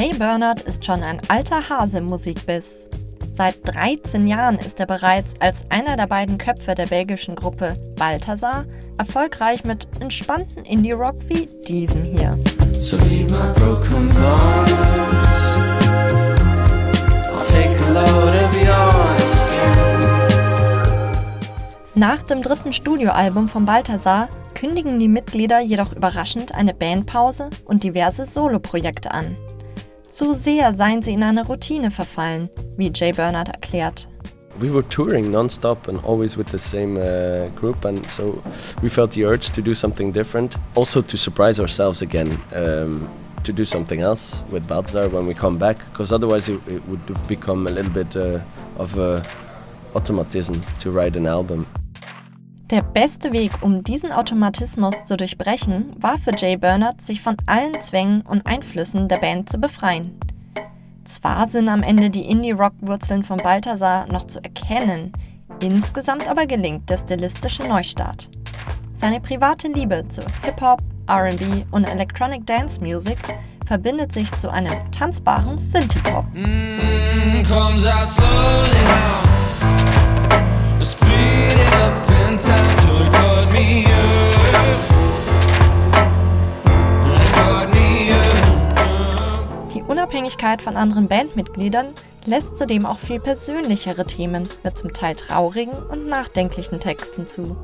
Jay Bernard ist schon ein alter Hase im Musikbiss. Seit 13 Jahren ist er bereits als einer der beiden Köpfe der belgischen Gruppe Balthasar erfolgreich mit entspannten Indie-Rock wie diesem hier. So Nach dem dritten Studioalbum von Balthasar kündigen die Mitglieder jedoch überraschend eine Bandpause und diverse Soloprojekte an. Zu sehr seien sie in eine Routine verfallen, wie Jay Bernard erklärt. We were touring non-stop and always with the same uh, group, and so we felt the urge to do something different, also to surprise ourselves again, um, to do something else with Balthazar when we come back, because otherwise it, it, would have become a little bit uh, of a automatism to write an album. Der beste Weg, um diesen Automatismus zu durchbrechen, war für Jay Bernard, sich von allen Zwängen und Einflüssen der Band zu befreien. Zwar sind am Ende die Indie-Rock-Wurzeln von Balthasar noch zu erkennen, insgesamt aber gelingt der stilistische Neustart. Seine private Liebe zu Hip-Hop, RB und Electronic Dance Music verbindet sich zu einem tanzbaren Synthie-Pop. Mm, die Unabhängigkeit von anderen Bandmitgliedern lässt zudem auch viel persönlichere Themen mit zum Teil traurigen und nachdenklichen Texten zu.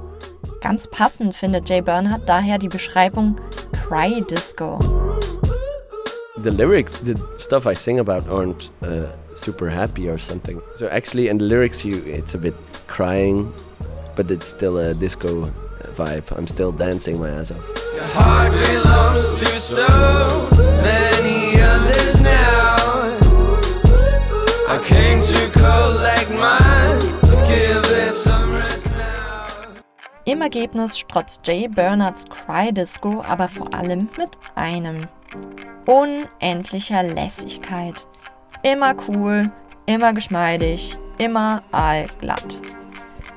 Ganz passend findet Jay Bernhardt daher die Beschreibung Cry Disco. The lyrics, the stuff I sing about aren't uh, super happy or something. So actually in the lyrics you it's a bit crying but it's still a disco vibe. I'm still dancing my ass off. Your heart belongs to so many Im Ergebnis strotzt Jay Bernards Cry Disco aber vor allem mit einem. Unendlicher Lässigkeit. Immer cool, immer geschmeidig, immer allglatt.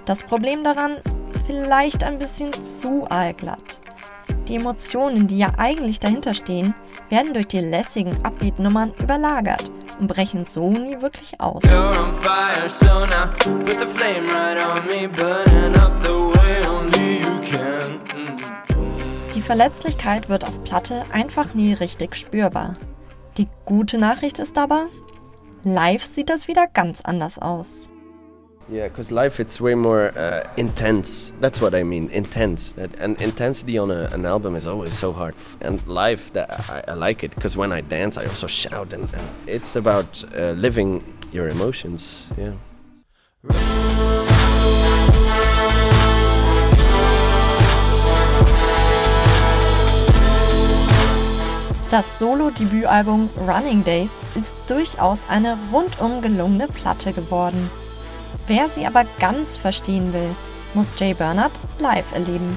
Das Problem daran, vielleicht ein bisschen zu allglatt. Die Emotionen, die ja eigentlich dahinter stehen, werden durch die lässigen Upbeat-Nummern überlagert und brechen so nie wirklich aus. Die Verletzlichkeit wird auf Platte einfach nie richtig spürbar. Die gute Nachricht ist aber, live sieht das wieder ganz anders aus. Yeah, because life it's way more uh, intense. That's what I mean, intense. That, and intensity on a, an album is always so hard. And live, that I, I like it because when I dance, I also shout, and, and it's about uh, living your emotions. Yeah. Das Solo-Debütalbum Running Days ist durchaus eine rundum gelungene Platte geworden. Wer sie aber ganz verstehen will, muss Jay Bernard live erleben.